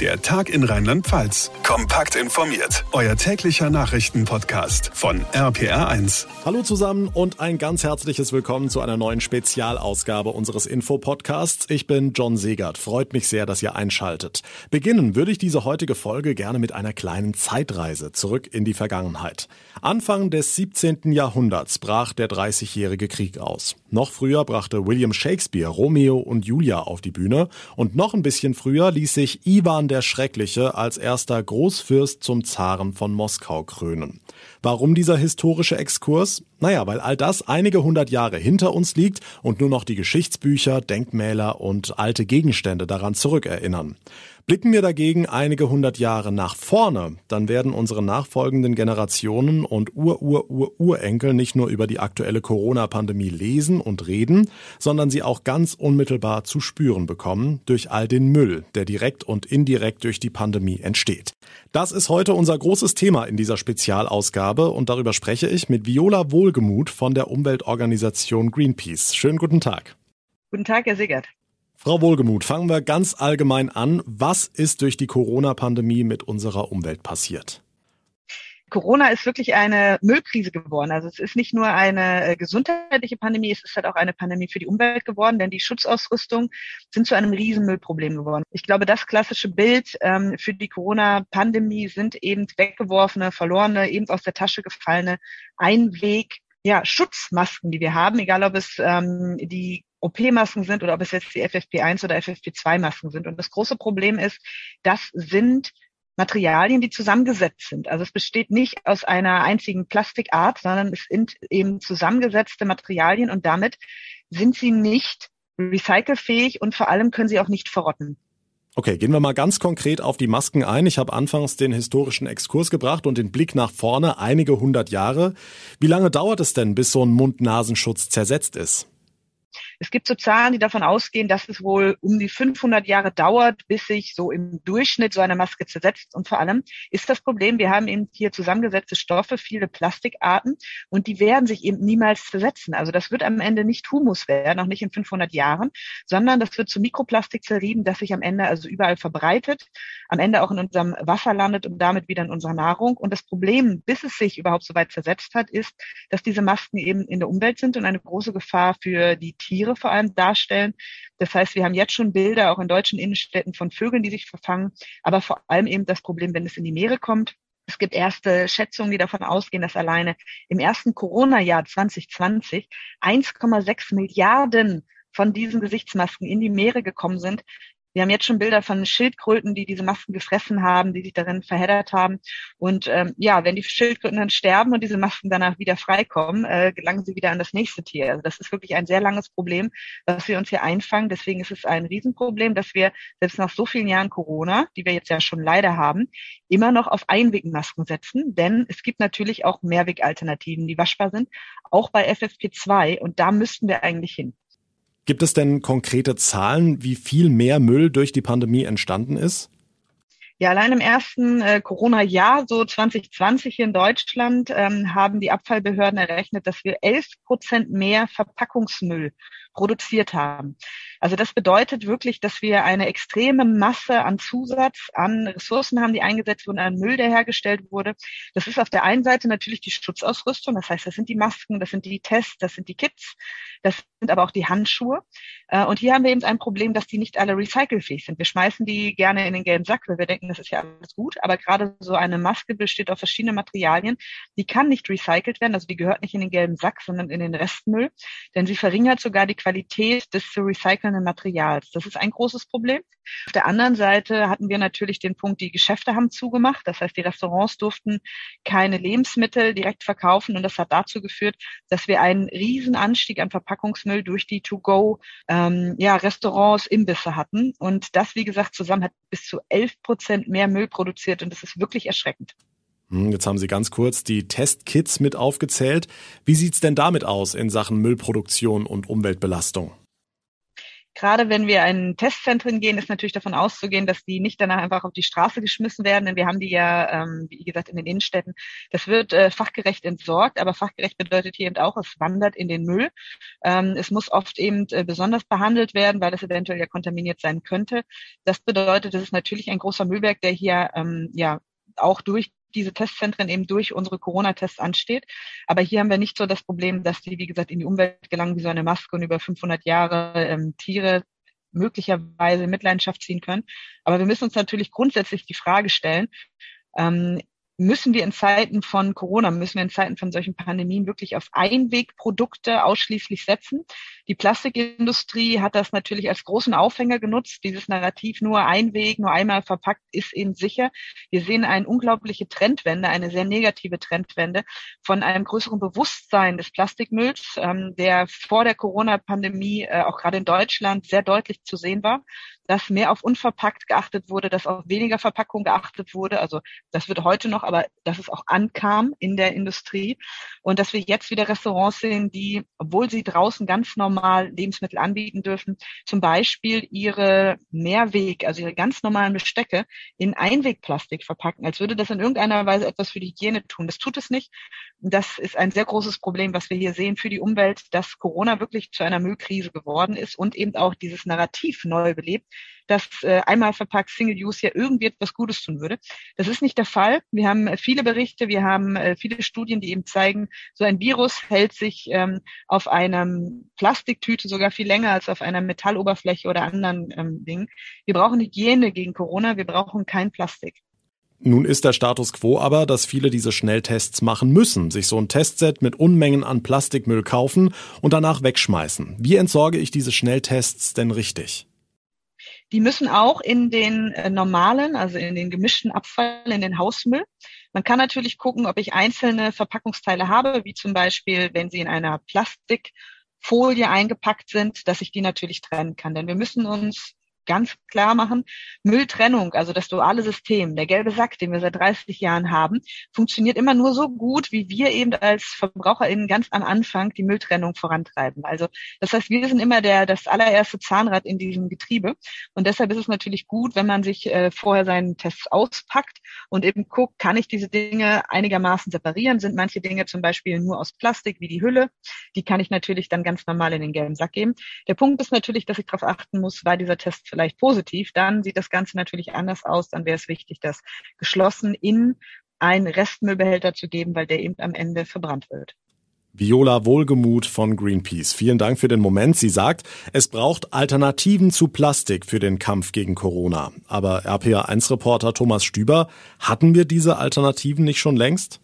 Der Tag in Rheinland-Pfalz. Kompakt informiert. Euer täglicher Nachrichtenpodcast von RPR1. Hallo zusammen und ein ganz herzliches Willkommen zu einer neuen Spezialausgabe unseres Infopodcasts. Ich bin John Segert. Freut mich sehr, dass ihr einschaltet. Beginnen würde ich diese heutige Folge gerne mit einer kleinen Zeitreise zurück in die Vergangenheit. Anfang des 17. Jahrhunderts brach der Dreißigjährige Krieg aus. Noch früher brachte William Shakespeare Romeo und Julia auf die Bühne und noch ein bisschen früher ließ sich Ivan der Schreckliche als erster Großfürst zum Zaren von Moskau krönen. Warum dieser historische Exkurs? Naja, weil all das einige hundert Jahre hinter uns liegt und nur noch die Geschichtsbücher, Denkmäler und alte Gegenstände daran zurückerinnern. Blicken wir dagegen einige hundert Jahre nach vorne, dann werden unsere nachfolgenden Generationen und Ur-Ur-Ur-Urenkel nicht nur über die aktuelle Corona-Pandemie lesen und reden, sondern sie auch ganz unmittelbar zu spüren bekommen durch all den Müll, der direkt und indirekt durch die Pandemie entsteht. Das ist heute unser großes Thema in dieser Spezialausgabe und darüber spreche ich mit Viola Wohlgemuth von der Umweltorganisation Greenpeace. Schönen guten Tag. Guten Tag, Herr Siegert. Frau Wohlgemuth, fangen wir ganz allgemein an. Was ist durch die Corona-Pandemie mit unserer Umwelt passiert? Corona ist wirklich eine Müllkrise geworden. Also es ist nicht nur eine äh, gesundheitliche Pandemie, es ist halt auch eine Pandemie für die Umwelt geworden, denn die Schutzausrüstung sind zu einem Riesenmüllproblem geworden. Ich glaube, das klassische Bild ähm, für die Corona-Pandemie sind eben weggeworfene, verlorene, eben aus der Tasche gefallene Einweg ja, Schutzmasken, die wir haben, egal ob es ähm, die OP-Masken sind oder ob es jetzt die FFP1 oder FFP2-Masken sind. Und das große Problem ist, das sind Materialien, die zusammengesetzt sind. Also es besteht nicht aus einer einzigen Plastikart, sondern es sind eben zusammengesetzte Materialien und damit sind sie nicht recycelfähig und vor allem können sie auch nicht verrotten. Okay, gehen wir mal ganz konkret auf die Masken ein. Ich habe anfangs den historischen Exkurs gebracht und den Blick nach vorne einige hundert Jahre. Wie lange dauert es denn, bis so ein Mund-Nasenschutz zersetzt ist? Es gibt so Zahlen, die davon ausgehen, dass es wohl um die 500 Jahre dauert, bis sich so im Durchschnitt so eine Maske zersetzt. Und vor allem ist das Problem, wir haben eben hier zusammengesetzte Stoffe, viele Plastikarten, und die werden sich eben niemals zersetzen. Also das wird am Ende nicht Humus werden, auch nicht in 500 Jahren, sondern das wird zu Mikroplastik zerrieben, das sich am Ende also überall verbreitet, am Ende auch in unserem Wasser landet und damit wieder in unserer Nahrung. Und das Problem, bis es sich überhaupt so weit zersetzt hat, ist, dass diese Masken eben in der Umwelt sind und eine große Gefahr für die Tiere vor allem darstellen. Das heißt, wir haben jetzt schon Bilder auch in deutschen Innenstädten von Vögeln, die sich verfangen, aber vor allem eben das Problem, wenn es in die Meere kommt. Es gibt erste Schätzungen, die davon ausgehen, dass alleine im ersten Corona-Jahr 2020 1,6 Milliarden von diesen Gesichtsmasken in die Meere gekommen sind. Wir haben jetzt schon Bilder von Schildkröten, die diese Masken gefressen haben, die sich darin verheddert haben. Und ähm, ja, wenn die Schildkröten dann sterben und diese Masken danach wieder freikommen, äh, gelangen sie wieder an das nächste Tier. Also das ist wirklich ein sehr langes Problem, was wir uns hier einfangen. Deswegen ist es ein Riesenproblem, dass wir selbst nach so vielen Jahren Corona, die wir jetzt ja schon leider haben, immer noch auf Einwegmasken setzen. Denn es gibt natürlich auch Mehrwegalternativen, die waschbar sind, auch bei FFP2. Und da müssten wir eigentlich hin. Gibt es denn konkrete Zahlen, wie viel mehr Müll durch die Pandemie entstanden ist? Ja, allein im ersten äh, Corona-Jahr, so 2020 hier in Deutschland, ähm, haben die Abfallbehörden errechnet, dass wir 11 Prozent mehr Verpackungsmüll produziert haben. Also das bedeutet wirklich, dass wir eine extreme Masse an Zusatz, an Ressourcen haben, die eingesetzt wurden, an Müll, der hergestellt wurde. Das ist auf der einen Seite natürlich die Schutzausrüstung, das heißt, das sind die Masken, das sind die Tests, das sind die Kits, das sind aber auch die Handschuhe. Äh, und hier haben wir eben ein Problem, dass die nicht alle recycelfähig sind. Wir schmeißen die gerne in den gelben Sack, weil wir denken, das ist ja alles gut. Aber gerade so eine Maske besteht aus verschiedenen Materialien. Die kann nicht recycelt werden, also die gehört nicht in den gelben Sack, sondern in den Restmüll, denn sie verringert sogar die Qualität des zu recycelnden Materials. Das ist ein großes Problem. Auf der anderen Seite hatten wir natürlich den Punkt, die Geschäfte haben zugemacht. Das heißt, die Restaurants durften keine Lebensmittel direkt verkaufen und das hat dazu geführt, dass wir einen riesen Anstieg an Verpackungsmüll durch die To-Go ähm, ja, Restaurants, Imbisse hatten. Und das, wie gesagt, zusammen hat bis zu 11 Prozent mehr Müll produziert und das ist wirklich erschreckend. Hm, jetzt haben Sie ganz kurz die Testkits mit aufgezählt. Wie sieht's denn damit aus in Sachen Müllproduktion und Umweltbelastung? Gerade wenn wir in Testzentren gehen, ist natürlich davon auszugehen, dass die nicht danach einfach auf die Straße geschmissen werden, denn wir haben die ja, ähm, wie gesagt, in den Innenstädten. Das wird äh, fachgerecht entsorgt, aber fachgerecht bedeutet hier eben auch, es wandert in den Müll. Ähm, es muss oft eben äh, besonders behandelt werden, weil es eventuell ja kontaminiert sein könnte. Das bedeutet, es ist natürlich ein großer Müllberg, der hier ähm, ja auch durch diese Testzentren eben durch unsere Corona-Tests ansteht. Aber hier haben wir nicht so das Problem, dass die, wie gesagt, in die Umwelt gelangen wie so eine Maske und über 500 Jahre ähm, Tiere möglicherweise Mitleidenschaft ziehen können. Aber wir müssen uns natürlich grundsätzlich die Frage stellen, ähm, müssen wir in Zeiten von Corona, müssen wir in Zeiten von solchen Pandemien wirklich auf Einwegprodukte ausschließlich setzen? Die Plastikindustrie hat das natürlich als großen Aufhänger genutzt. Dieses Narrativ nur Einweg, nur einmal verpackt ist eben sicher. Wir sehen eine unglaubliche Trendwende, eine sehr negative Trendwende von einem größeren Bewusstsein des Plastikmülls, ähm, der vor der Corona-Pandemie äh, auch gerade in Deutschland sehr deutlich zu sehen war dass mehr auf unverpackt geachtet wurde, dass auf weniger Verpackung geachtet wurde. Also das wird heute noch, aber dass es auch ankam in der Industrie und dass wir jetzt wieder Restaurants sehen, die, obwohl sie draußen ganz normal Lebensmittel anbieten dürfen, zum Beispiel ihre Mehrweg, also ihre ganz normalen Bestecke in Einwegplastik verpacken, als würde das in irgendeiner Weise etwas für die Hygiene tun. Das tut es nicht. Das ist ein sehr großes Problem, was wir hier sehen für die Umwelt, dass Corona wirklich zu einer Müllkrise geworden ist und eben auch dieses Narrativ neu belebt, dass äh, einmal verpackt Single Use ja irgendwie etwas Gutes tun würde. Das ist nicht der Fall. Wir haben äh, viele Berichte, wir haben äh, viele Studien, die eben zeigen, so ein Virus hält sich ähm, auf einer Plastiktüte sogar viel länger als auf einer Metalloberfläche oder anderen ähm, Dingen. Wir brauchen Hygiene gegen Corona, wir brauchen kein Plastik. Nun ist der Status quo aber, dass viele diese Schnelltests machen müssen, sich so ein Testset mit Unmengen an Plastikmüll kaufen und danach wegschmeißen. Wie entsorge ich diese Schnelltests denn richtig? Die müssen auch in den äh, normalen, also in den gemischten Abfall, in den Hausmüll. Man kann natürlich gucken, ob ich einzelne Verpackungsteile habe, wie zum Beispiel, wenn sie in einer Plastikfolie eingepackt sind, dass ich die natürlich trennen kann. Denn wir müssen uns ganz klar machen, Mülltrennung, also das duale System, der gelbe Sack, den wir seit 30 Jahren haben, funktioniert immer nur so gut, wie wir eben als VerbraucherInnen ganz am Anfang die Mülltrennung vorantreiben. Also das heißt, wir sind immer der, das allererste Zahnrad in diesem Getriebe. Und deshalb ist es natürlich gut, wenn man sich äh, vorher seinen Test auspackt und eben guckt, kann ich diese Dinge einigermaßen separieren? Sind manche Dinge zum Beispiel nur aus Plastik, wie die Hülle? Die kann ich natürlich dann ganz normal in den gelben Sack geben. Der Punkt ist natürlich, dass ich darauf achten muss, war dieser Test vielleicht positiv, dann sieht das Ganze natürlich anders aus. Dann wäre es wichtig, das geschlossen in einen Restmüllbehälter zu geben, weil der eben am Ende verbrannt wird. Viola Wohlgemuth von Greenpeace. Vielen Dank für den Moment. Sie sagt, es braucht Alternativen zu Plastik für den Kampf gegen Corona. Aber RPA1-Reporter Thomas Stüber, hatten wir diese Alternativen nicht schon längst?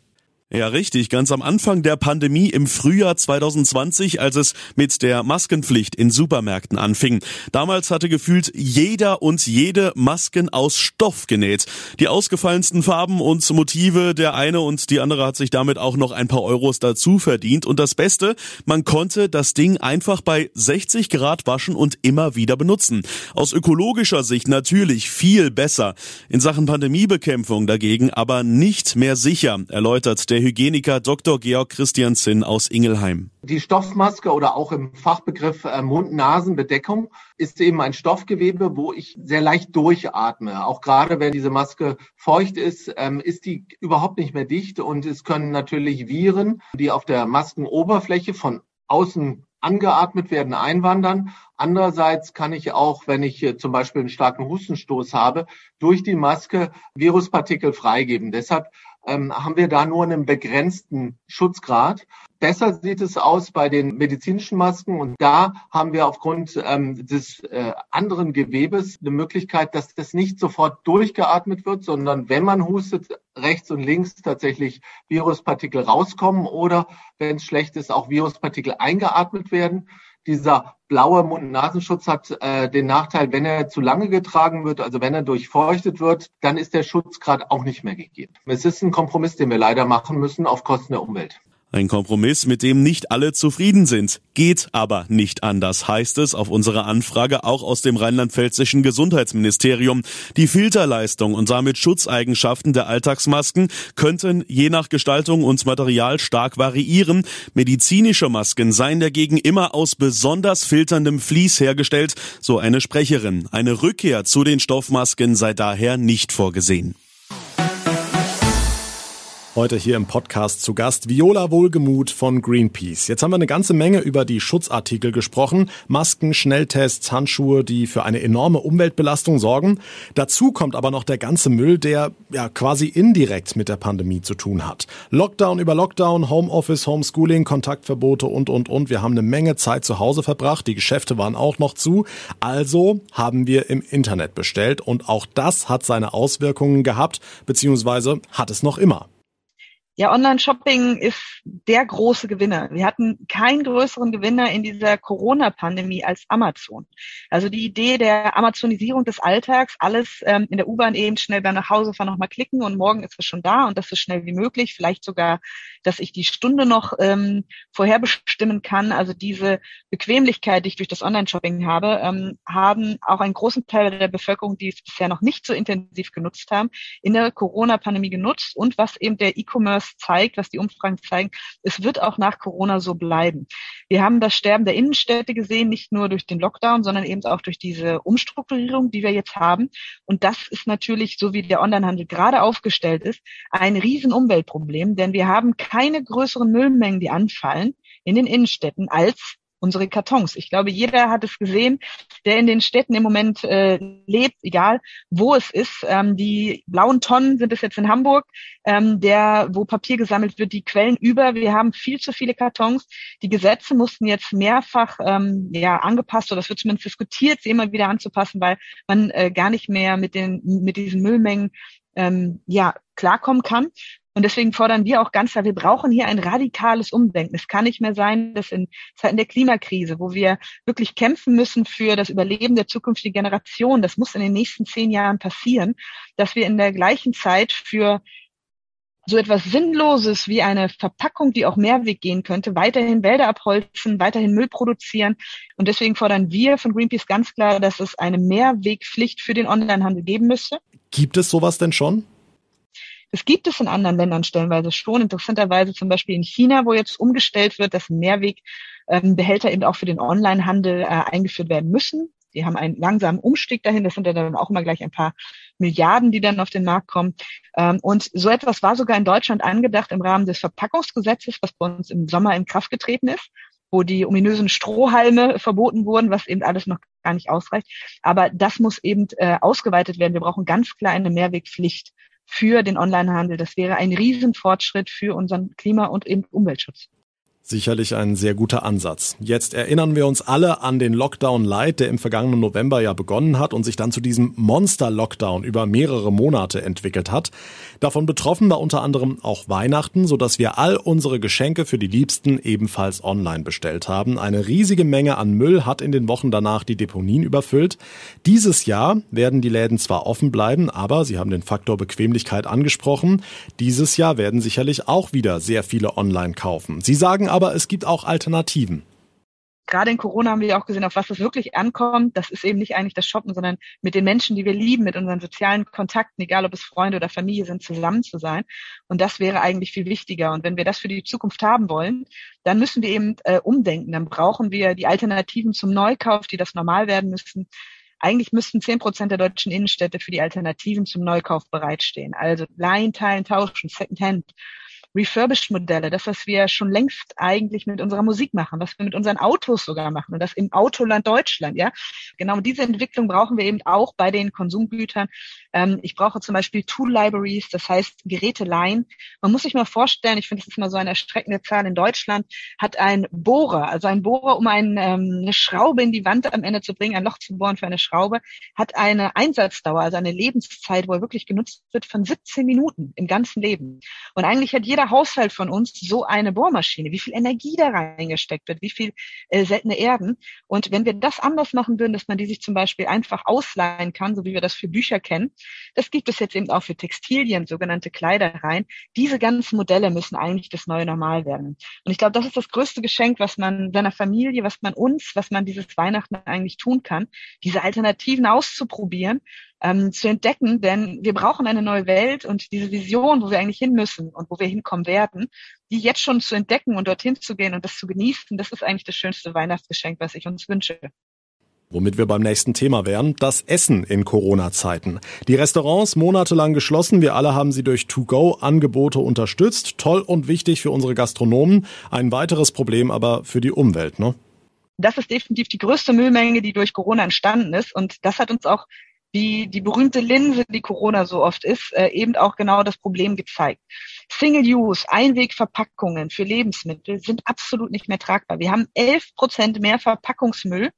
Ja, richtig. Ganz am Anfang der Pandemie im Frühjahr 2020, als es mit der Maskenpflicht in Supermärkten anfing. Damals hatte gefühlt jeder und jede Masken aus Stoff genäht. Die ausgefallensten Farben und Motive, der eine und die andere hat sich damit auch noch ein paar Euros dazu verdient. Und das Beste, man konnte das Ding einfach bei 60 Grad waschen und immer wieder benutzen. Aus ökologischer Sicht natürlich viel besser. In Sachen Pandemiebekämpfung dagegen aber nicht mehr sicher, erläutert der der Hygieniker Dr. Georg Christian Zinn aus Ingelheim. Die Stoffmaske oder auch im Fachbegriff äh, Mund-Nasen-Bedeckung ist eben ein Stoffgewebe, wo ich sehr leicht durchatme. Auch gerade wenn diese Maske feucht ist, ähm, ist die überhaupt nicht mehr dicht und es können natürlich Viren, die auf der Maskenoberfläche von außen angeatmet werden, einwandern. Andererseits kann ich auch, wenn ich zum Beispiel einen starken Hustenstoß habe, durch die Maske Viruspartikel freigeben. Deshalb ähm, haben wir da nur einen begrenzten Schutzgrad. Besser sieht es aus bei den medizinischen Masken und da haben wir aufgrund ähm, des äh, anderen Gewebes eine Möglichkeit, dass das nicht sofort durchgeatmet wird, sondern wenn man hustet, rechts und links tatsächlich Viruspartikel rauskommen oder wenn es schlecht ist, auch Viruspartikel eingeatmet werden. Dieser blaue Mund-Nasenschutz hat äh, den Nachteil, wenn er zu lange getragen wird, also wenn er durchfeuchtet wird, dann ist der Schutzgrad auch nicht mehr gegeben. Es ist ein Kompromiss, den wir leider machen müssen auf Kosten der Umwelt. Ein Kompromiss, mit dem nicht alle zufrieden sind. Geht aber nicht anders, heißt es auf unserer Anfrage auch aus dem rheinland-pfälzischen Gesundheitsministerium. Die Filterleistung und damit Schutzeigenschaften der Alltagsmasken könnten je nach Gestaltung und Material stark variieren. Medizinische Masken seien dagegen immer aus besonders filterndem Vlies hergestellt, so eine Sprecherin. Eine Rückkehr zu den Stoffmasken sei daher nicht vorgesehen. Heute hier im Podcast zu Gast Viola Wohlgemuth von Greenpeace. Jetzt haben wir eine ganze Menge über die Schutzartikel gesprochen. Masken, Schnelltests, Handschuhe, die für eine enorme Umweltbelastung sorgen. Dazu kommt aber noch der ganze Müll, der ja quasi indirekt mit der Pandemie zu tun hat. Lockdown über Lockdown, Homeoffice, Homeschooling, Kontaktverbote und, und, und. Wir haben eine Menge Zeit zu Hause verbracht. Die Geschäfte waren auch noch zu. Also haben wir im Internet bestellt und auch das hat seine Auswirkungen gehabt, beziehungsweise hat es noch immer. Ja, Online-Shopping ist der große Gewinner. Wir hatten keinen größeren Gewinner in dieser Corona-Pandemie als Amazon. Also die Idee der Amazonisierung des Alltags, alles ähm, in der U-Bahn eben schnell beim Nachhausefahren nochmal klicken und morgen ist es schon da und das so schnell wie möglich. Vielleicht sogar, dass ich die Stunde noch ähm, vorherbestimmen kann. Also diese Bequemlichkeit, die ich durch das Online-Shopping habe, ähm, haben auch einen großen Teil der Bevölkerung, die es bisher noch nicht so intensiv genutzt haben, in der Corona-Pandemie genutzt und was eben der E-Commerce zeigt, was die Umfragen zeigen, es wird auch nach Corona so bleiben. Wir haben das Sterben der Innenstädte gesehen, nicht nur durch den Lockdown, sondern eben auch durch diese Umstrukturierung, die wir jetzt haben. Und das ist natürlich, so wie der Onlinehandel gerade aufgestellt ist, ein riesen Umweltproblem, denn wir haben keine größeren Müllmengen, die anfallen in den Innenstädten als unsere Kartons. Ich glaube, jeder hat es gesehen, der in den Städten im Moment äh, lebt, egal wo es ist. Ähm, die blauen Tonnen sind es jetzt in Hamburg, ähm, der, wo Papier gesammelt wird, die quellen über. Wir haben viel zu viele Kartons. Die Gesetze mussten jetzt mehrfach ähm, ja, angepasst oder es wird zumindest diskutiert, sie immer wieder anzupassen, weil man äh, gar nicht mehr mit den mit diesen Müllmengen ähm, ja klarkommen kann. Und deswegen fordern wir auch ganz klar, wir brauchen hier ein radikales Umdenken. Es kann nicht mehr sein, dass in Zeiten der Klimakrise, wo wir wirklich kämpfen müssen für das Überleben der zukünftigen Generation, das muss in den nächsten zehn Jahren passieren, dass wir in der gleichen Zeit für so etwas Sinnloses wie eine Verpackung, die auch Mehrweg gehen könnte, weiterhin Wälder abholzen, weiterhin Müll produzieren. Und deswegen fordern wir von Greenpeace ganz klar, dass es eine Mehrwegpflicht für den Onlinehandel geben müsste. Gibt es sowas denn schon? Das gibt es in anderen Ländern stellenweise schon. Interessanterweise zum Beispiel in China, wo jetzt umgestellt wird, dass Mehrwegbehälter ähm, eben auch für den Onlinehandel äh, eingeführt werden müssen. Die haben einen langsamen Umstieg dahin. Das sind ja dann auch immer gleich ein paar Milliarden, die dann auf den Markt kommen. Ähm, und so etwas war sogar in Deutschland angedacht im Rahmen des Verpackungsgesetzes, was bei uns im Sommer in Kraft getreten ist wo die ominösen Strohhalme verboten wurden, was eben alles noch gar nicht ausreicht. Aber das muss eben äh, ausgeweitet werden. Wir brauchen ganz klar eine Mehrwegpflicht für den Onlinehandel. Das wäre ein Riesenfortschritt für unseren Klima- und Umweltschutz. Sicherlich ein sehr guter Ansatz. Jetzt erinnern wir uns alle an den Lockdown Light, der im vergangenen November ja begonnen hat und sich dann zu diesem Monster-Lockdown über mehrere Monate entwickelt hat. Davon betroffen war unter anderem auch Weihnachten, sodass wir all unsere Geschenke für die Liebsten ebenfalls online bestellt haben. Eine riesige Menge an Müll hat in den Wochen danach die Deponien überfüllt. Dieses Jahr werden die Läden zwar offen bleiben, aber Sie haben den Faktor Bequemlichkeit angesprochen. Dieses Jahr werden sicherlich auch wieder sehr viele online kaufen. Sie sagen aber, es gibt auch Alternativen. Gerade in Corona haben wir auch gesehen, auf was es wirklich ankommt. Das ist eben nicht eigentlich das Shoppen, sondern mit den Menschen, die wir lieben, mit unseren sozialen Kontakten, egal ob es Freunde oder Familie sind, zusammen zu sein. Und das wäre eigentlich viel wichtiger. Und wenn wir das für die Zukunft haben wollen, dann müssen wir eben äh, umdenken. Dann brauchen wir die Alternativen zum Neukauf, die das normal werden müssen. Eigentlich müssten zehn Prozent der deutschen Innenstädte für die Alternativen zum Neukauf bereitstehen. Also Leihen, Teilen, Tauschen, Secondhand. Refurbished-Modelle, das, was wir schon längst eigentlich mit unserer Musik machen, was wir mit unseren Autos sogar machen und das im Autoland Deutschland, ja. Genau diese Entwicklung brauchen wir eben auch bei den Konsumgütern. Ähm, ich brauche zum Beispiel Tool Libraries, das heißt Geräteleihen. Man muss sich mal vorstellen, ich finde, das ist immer so eine erschreckende Zahl in Deutschland, hat ein Bohrer, also ein Bohrer, um ein, ähm, eine Schraube in die Wand am Ende zu bringen, ein Loch zu bohren für eine Schraube, hat eine Einsatzdauer, also eine Lebenszeit, wo er wirklich genutzt wird von 17 Minuten im ganzen Leben. Und eigentlich hat jeder jeder Haushalt von uns so eine Bohrmaschine, wie viel Energie da reingesteckt wird, wie viel äh, seltene Erden. Und wenn wir das anders machen würden, dass man die sich zum Beispiel einfach ausleihen kann, so wie wir das für Bücher kennen, das gibt es jetzt eben auch für Textilien, sogenannte Kleidereien. Diese ganzen Modelle müssen eigentlich das neue Normal werden. Und ich glaube, das ist das größte Geschenk, was man seiner Familie, was man uns, was man dieses Weihnachten eigentlich tun kann, diese Alternativen auszuprobieren ähm, zu entdecken, denn wir brauchen eine neue Welt und diese Vision, wo wir eigentlich hin müssen und wo wir hinkommen werden, die jetzt schon zu entdecken und dorthin zu gehen und das zu genießen, das ist eigentlich das schönste Weihnachtsgeschenk, was ich uns wünsche. Womit wir beim nächsten Thema wären, das Essen in Corona-Zeiten. Die Restaurants monatelang geschlossen, wir alle haben sie durch To-Go-Angebote unterstützt. Toll und wichtig für unsere Gastronomen. Ein weiteres Problem aber für die Umwelt, ne? Das ist definitiv die größte Müllmenge, die durch Corona entstanden ist. Und das hat uns auch wie die berühmte Linse, die Corona so oft ist, äh, eben auch genau das Problem gezeigt. Single-Use, Einwegverpackungen für Lebensmittel sind absolut nicht mehr tragbar. Wir haben 11 Prozent mehr Verpackungsmüll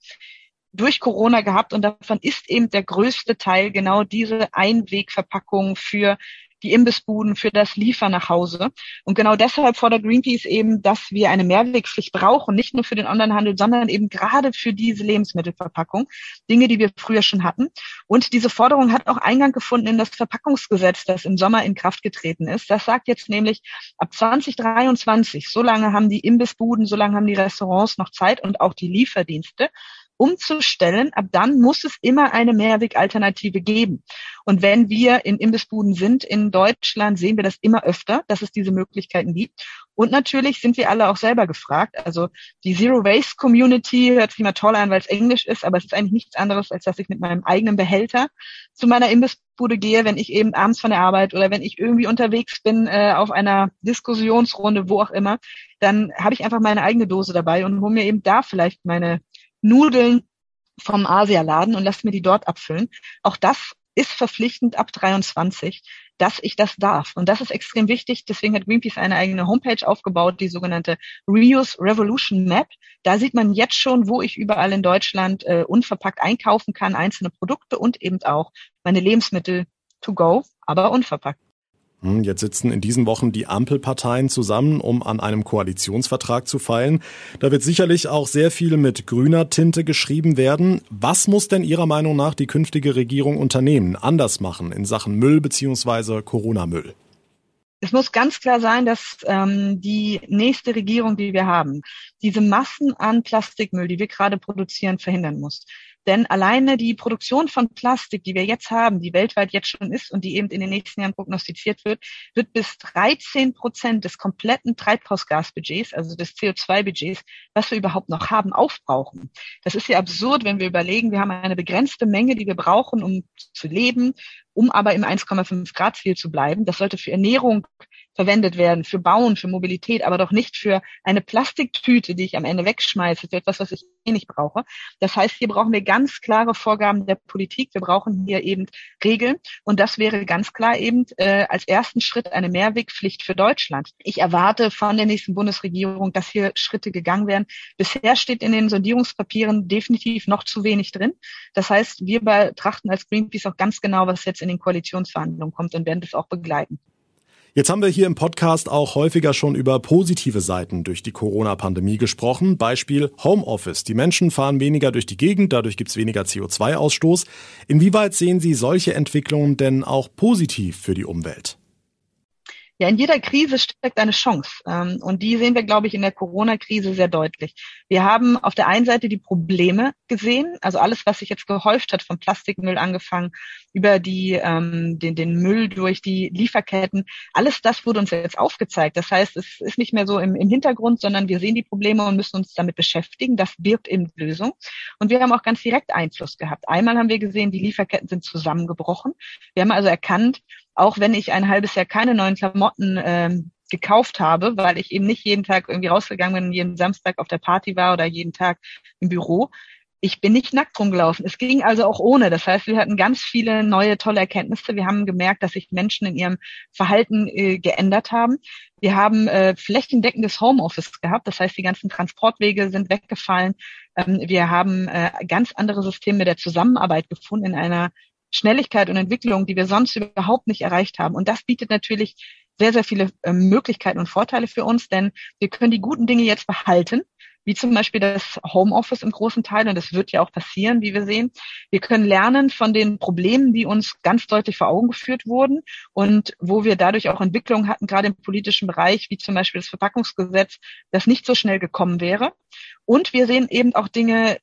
durch Corona gehabt und davon ist eben der größte Teil genau diese Einwegverpackung für die Imbissbuden für das Liefern nach Hause. Und genau deshalb fordert Greenpeace eben, dass wir eine Mehrwegpflicht brauchen, nicht nur für den Onlinehandel, sondern eben gerade für diese Lebensmittelverpackung, Dinge, die wir früher schon hatten. Und diese Forderung hat auch Eingang gefunden in das Verpackungsgesetz, das im Sommer in Kraft getreten ist. Das sagt jetzt nämlich, ab 2023, so lange haben die Imbissbuden, so lange haben die Restaurants noch Zeit und auch die Lieferdienste, umzustellen, ab dann muss es immer eine Mehrwegalternative geben. Und wenn wir in Imbissbuden sind in Deutschland, sehen wir das immer öfter, dass es diese Möglichkeiten gibt. Und natürlich sind wir alle auch selber gefragt. Also die Zero Waste Community hört sich immer toll an, weil es Englisch ist, aber es ist eigentlich nichts anderes, als dass ich mit meinem eigenen Behälter zu meiner Imbissbude gehe, wenn ich eben abends von der Arbeit oder wenn ich irgendwie unterwegs bin äh, auf einer Diskussionsrunde, wo auch immer, dann habe ich einfach meine eigene Dose dabei und hole mir eben da vielleicht meine Nudeln vom Asialaden und lasse mir die dort abfüllen. Auch das ist verpflichtend ab 23, dass ich das darf. Und das ist extrem wichtig. Deswegen hat Greenpeace eine eigene Homepage aufgebaut, die sogenannte Reuse Revolution Map. Da sieht man jetzt schon, wo ich überall in Deutschland äh, unverpackt einkaufen kann, einzelne Produkte und eben auch meine Lebensmittel to go, aber unverpackt. Hm, jetzt sitzen in diesen Wochen die Ampelparteien zusammen, um an einem Koalitionsvertrag zu feilen. Da wird sicherlich auch sehr viel mit grüner Tinte geschrieben werden. Was muss denn Ihrer Meinung nach die künftige Regierung unternehmen, anders machen in Sachen Müll bzw. Corona-Müll? Es muss ganz klar sein, dass ähm, die nächste Regierung, die wir haben, diese Massen an Plastikmüll, die wir gerade produzieren, verhindern muss. Denn alleine die Produktion von Plastik, die wir jetzt haben, die weltweit jetzt schon ist und die eben in den nächsten Jahren prognostiziert wird, wird bis 13 Prozent des kompletten Treibhausgasbudgets, also des CO2-Budgets, was wir überhaupt noch haben, aufbrauchen. Das ist ja absurd, wenn wir überlegen, wir haben eine begrenzte Menge, die wir brauchen, um zu leben, um aber im 1,5 Grad Ziel zu bleiben. Das sollte für Ernährung verwendet werden, für Bauen, für Mobilität, aber doch nicht für eine Plastiktüte, die ich am Ende wegschmeiße, für etwas, was ich eh nicht brauche. Das heißt, hier brauchen wir ganz klare Vorgaben der Politik. Wir brauchen hier eben Regeln. Und das wäre ganz klar eben äh, als ersten Schritt eine Mehrwegpflicht für Deutschland. Ich erwarte von der nächsten Bundesregierung, dass hier Schritte gegangen werden. Bisher steht in den Sondierungspapieren definitiv noch zu wenig drin. Das heißt, wir betrachten als Greenpeace auch ganz genau, was jetzt in den Koalitionsverhandlungen kommt und werden das auch begleiten. Jetzt haben wir hier im Podcast auch häufiger schon über positive Seiten durch die Corona-Pandemie gesprochen. Beispiel Homeoffice. Die Menschen fahren weniger durch die Gegend, dadurch gibt es weniger CO2-Ausstoß. Inwieweit sehen Sie solche Entwicklungen denn auch positiv für die Umwelt? Ja, in jeder Krise steckt eine Chance. Ähm, und die sehen wir, glaube ich, in der Corona-Krise sehr deutlich. Wir haben auf der einen Seite die Probleme gesehen, also alles, was sich jetzt gehäuft hat, vom Plastikmüll angefangen, über die, ähm, den, den Müll durch die Lieferketten. Alles das wurde uns jetzt aufgezeigt. Das heißt, es ist nicht mehr so im, im Hintergrund, sondern wir sehen die Probleme und müssen uns damit beschäftigen. Das birgt eben Lösung. Und wir haben auch ganz direkt Einfluss gehabt. Einmal haben wir gesehen, die Lieferketten sind zusammengebrochen. Wir haben also erkannt, auch wenn ich ein halbes Jahr keine neuen Klamotten ähm, gekauft habe, weil ich eben nicht jeden Tag irgendwie rausgegangen bin, jeden Samstag auf der Party war oder jeden Tag im Büro. Ich bin nicht nackt rumgelaufen. Es ging also auch ohne. Das heißt, wir hatten ganz viele neue tolle Erkenntnisse. Wir haben gemerkt, dass sich Menschen in ihrem Verhalten äh, geändert haben. Wir haben äh, flächendeckendes Homeoffice gehabt. Das heißt, die ganzen Transportwege sind weggefallen. Ähm, wir haben äh, ganz andere Systeme der Zusammenarbeit gefunden in einer Schnelligkeit und Entwicklung, die wir sonst überhaupt nicht erreicht haben. Und das bietet natürlich sehr, sehr viele äh, Möglichkeiten und Vorteile für uns, denn wir können die guten Dinge jetzt behalten wie zum Beispiel das Homeoffice im großen Teil, und das wird ja auch passieren, wie wir sehen. Wir können lernen von den Problemen, die uns ganz deutlich vor Augen geführt wurden und wo wir dadurch auch Entwicklungen hatten, gerade im politischen Bereich, wie zum Beispiel das Verpackungsgesetz, das nicht so schnell gekommen wäre. Und wir sehen eben auch Dinge,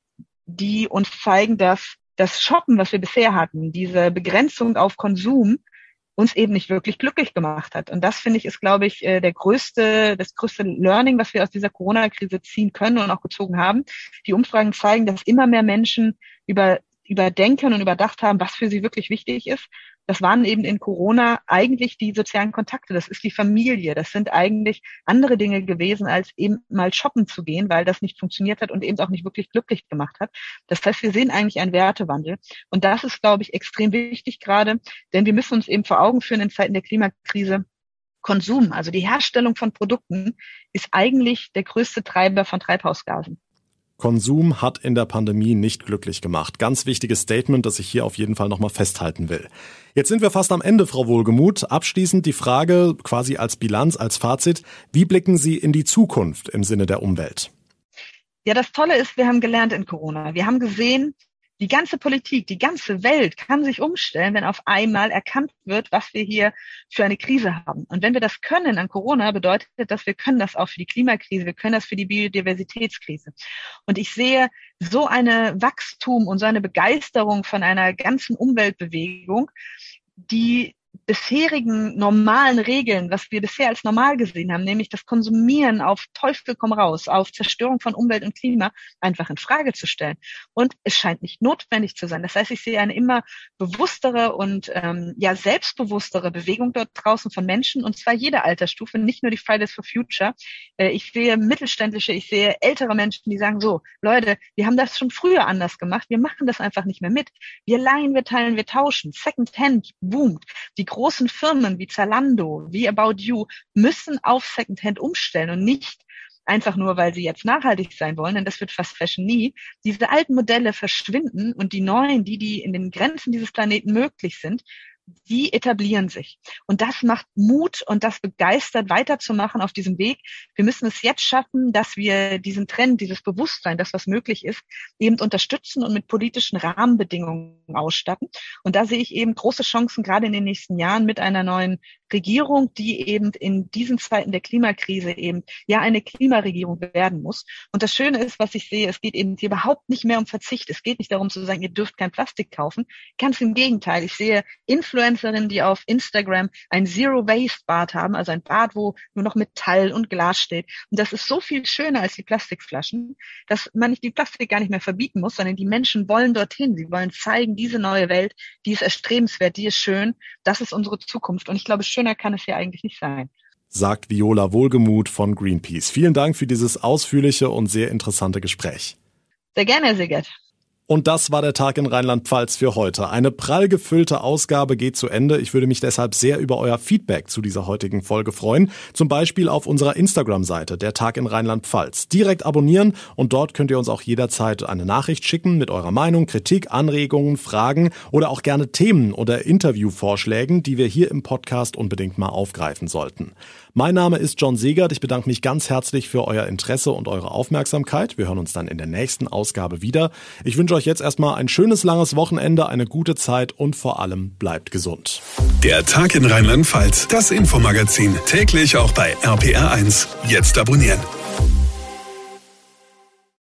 die uns zeigen, dass das Shoppen, was wir bisher hatten, diese Begrenzung auf Konsum, uns eben nicht wirklich glücklich gemacht hat. Und das finde ich ist, glaube ich, äh, der größte, das größte Learning, was wir aus dieser Corona-Krise ziehen können und auch gezogen haben. Die Umfragen zeigen, dass immer mehr Menschen über überdenken und überdacht haben, was für sie wirklich wichtig ist. Das waren eben in Corona eigentlich die sozialen Kontakte. Das ist die Familie. Das sind eigentlich andere Dinge gewesen, als eben mal shoppen zu gehen, weil das nicht funktioniert hat und eben auch nicht wirklich glücklich gemacht hat. Das heißt, wir sehen eigentlich einen Wertewandel. Und das ist, glaube ich, extrem wichtig gerade, denn wir müssen uns eben vor Augen führen in Zeiten der Klimakrise, Konsum, also die Herstellung von Produkten, ist eigentlich der größte Treiber von Treibhausgasen. Konsum hat in der Pandemie nicht glücklich gemacht. Ganz wichtiges Statement, das ich hier auf jeden Fall nochmal festhalten will. Jetzt sind wir fast am Ende, Frau Wohlgemuth. Abschließend die Frage, quasi als Bilanz, als Fazit. Wie blicken Sie in die Zukunft im Sinne der Umwelt? Ja, das Tolle ist, wir haben gelernt in Corona. Wir haben gesehen, die ganze Politik, die ganze Welt kann sich umstellen, wenn auf einmal erkannt wird, was wir hier für eine Krise haben. Und wenn wir das können an Corona, bedeutet das, wir können das auch für die Klimakrise, wir können das für die Biodiversitätskrise. Und ich sehe so eine Wachstum und so eine Begeisterung von einer ganzen Umweltbewegung, die bisherigen normalen Regeln, was wir bisher als normal gesehen haben, nämlich das Konsumieren auf Teufel komm raus, auf Zerstörung von Umwelt und Klima, einfach in Frage zu stellen. Und es scheint nicht notwendig zu sein. Das heißt, ich sehe eine immer bewusstere und ähm, ja selbstbewusstere Bewegung dort draußen von Menschen, und zwar jeder Altersstufe, nicht nur die Fridays for Future. Äh, ich sehe mittelständische, ich sehe ältere Menschen, die sagen so, Leute, wir haben das schon früher anders gemacht, wir machen das einfach nicht mehr mit. Wir leihen, wir teilen, wir tauschen. Second Hand boomt. Die großen Firmen wie Zalando, wie About You müssen auf Secondhand umstellen und nicht einfach nur, weil sie jetzt nachhaltig sein wollen, denn das wird Fast Fashion nie. Diese alten Modelle verschwinden und die neuen, die, die in den Grenzen dieses Planeten möglich sind, die etablieren sich. Und das macht Mut und das begeistert, weiterzumachen auf diesem Weg. Wir müssen es jetzt schaffen, dass wir diesen Trend, dieses Bewusstsein, das was möglich ist, eben unterstützen und mit politischen Rahmenbedingungen ausstatten. Und da sehe ich eben große Chancen, gerade in den nächsten Jahren mit einer neuen Regierung, die eben in diesen Zeiten der Klimakrise eben ja eine Klimaregierung werden muss. Und das Schöne ist, was ich sehe, es geht eben hier überhaupt nicht mehr um Verzicht. Es geht nicht darum zu sagen, ihr dürft kein Plastik kaufen. Ganz im Gegenteil. Ich sehe Influencerinnen, die auf Instagram ein Zero Waste Bad haben, also ein Bad, wo nur noch Metall und Glas steht. Und das ist so viel schöner als die Plastikflaschen, dass man nicht die Plastik gar nicht mehr verbieten muss, sondern die Menschen wollen dorthin. Sie wollen zeigen, diese neue Welt, die ist erstrebenswert, die ist schön. Das ist unsere Zukunft. Und ich glaube, schöner kann es ja eigentlich nicht sein. Sagt Viola Wohlgemuth von Greenpeace. Vielen Dank für dieses ausführliche und sehr interessante Gespräch. Sehr gerne, Herr Sigert. Und das war der Tag in Rheinland-Pfalz für heute. Eine prall gefüllte Ausgabe geht zu Ende. Ich würde mich deshalb sehr über euer Feedback zu dieser heutigen Folge freuen. Zum Beispiel auf unserer Instagram-Seite, der Tag in Rheinland-Pfalz. Direkt abonnieren und dort könnt ihr uns auch jederzeit eine Nachricht schicken mit eurer Meinung, Kritik, Anregungen, Fragen oder auch gerne Themen oder Interviewvorschlägen, die wir hier im Podcast unbedingt mal aufgreifen sollten. Mein Name ist John Segert. Ich bedanke mich ganz herzlich für euer Interesse und eure Aufmerksamkeit. Wir hören uns dann in der nächsten Ausgabe wieder. Ich wünsche euch jetzt erstmal ein schönes langes Wochenende, eine gute Zeit und vor allem bleibt gesund. Der Tag in Rheinland-Pfalz, das Infomagazin, täglich auch bei RPR1. Jetzt abonnieren.